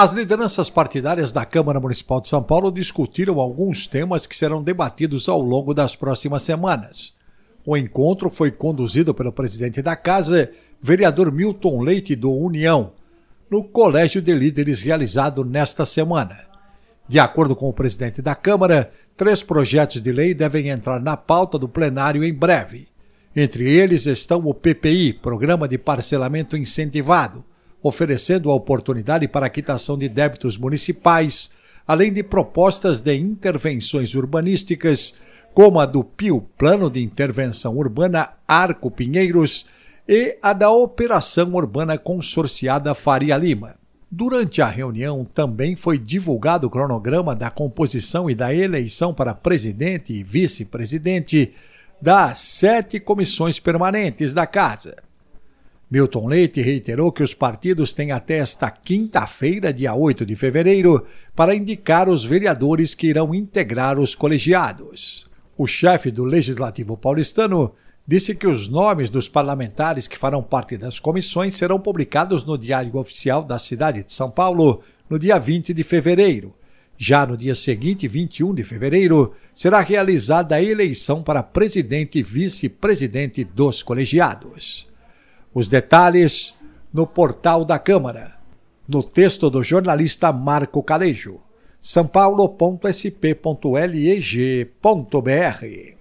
As lideranças partidárias da Câmara Municipal de São Paulo discutiram alguns temas que serão debatidos ao longo das próximas semanas. O encontro foi conduzido pelo presidente da Casa, vereador Milton Leite do União, no Colégio de Líderes realizado nesta semana. De acordo com o presidente da Câmara, três projetos de lei devem entrar na pauta do plenário em breve. Entre eles estão o PPI, Programa de Parcelamento Incentivado, oferecendo a oportunidade para a quitação de débitos municipais, além de propostas de intervenções urbanísticas, como a do PIO, Plano de Intervenção Urbana Arco Pinheiros, e a da Operação Urbana Consorciada Faria Lima. Durante a reunião também foi divulgado o cronograma da composição e da eleição para presidente e vice-presidente das sete comissões permanentes da Casa. Milton Leite reiterou que os partidos têm até esta quinta-feira, dia 8 de fevereiro, para indicar os vereadores que irão integrar os colegiados. O chefe do Legislativo paulistano disse que os nomes dos parlamentares que farão parte das comissões serão publicados no Diário Oficial da cidade de São Paulo no dia 20 de fevereiro. Já no dia seguinte, 21 de fevereiro, será realizada a eleição para presidente e vice-presidente dos colegiados. Os detalhes no portal da Câmara, no texto do jornalista Marco Calejo, sãopaulo.sp.leg.br.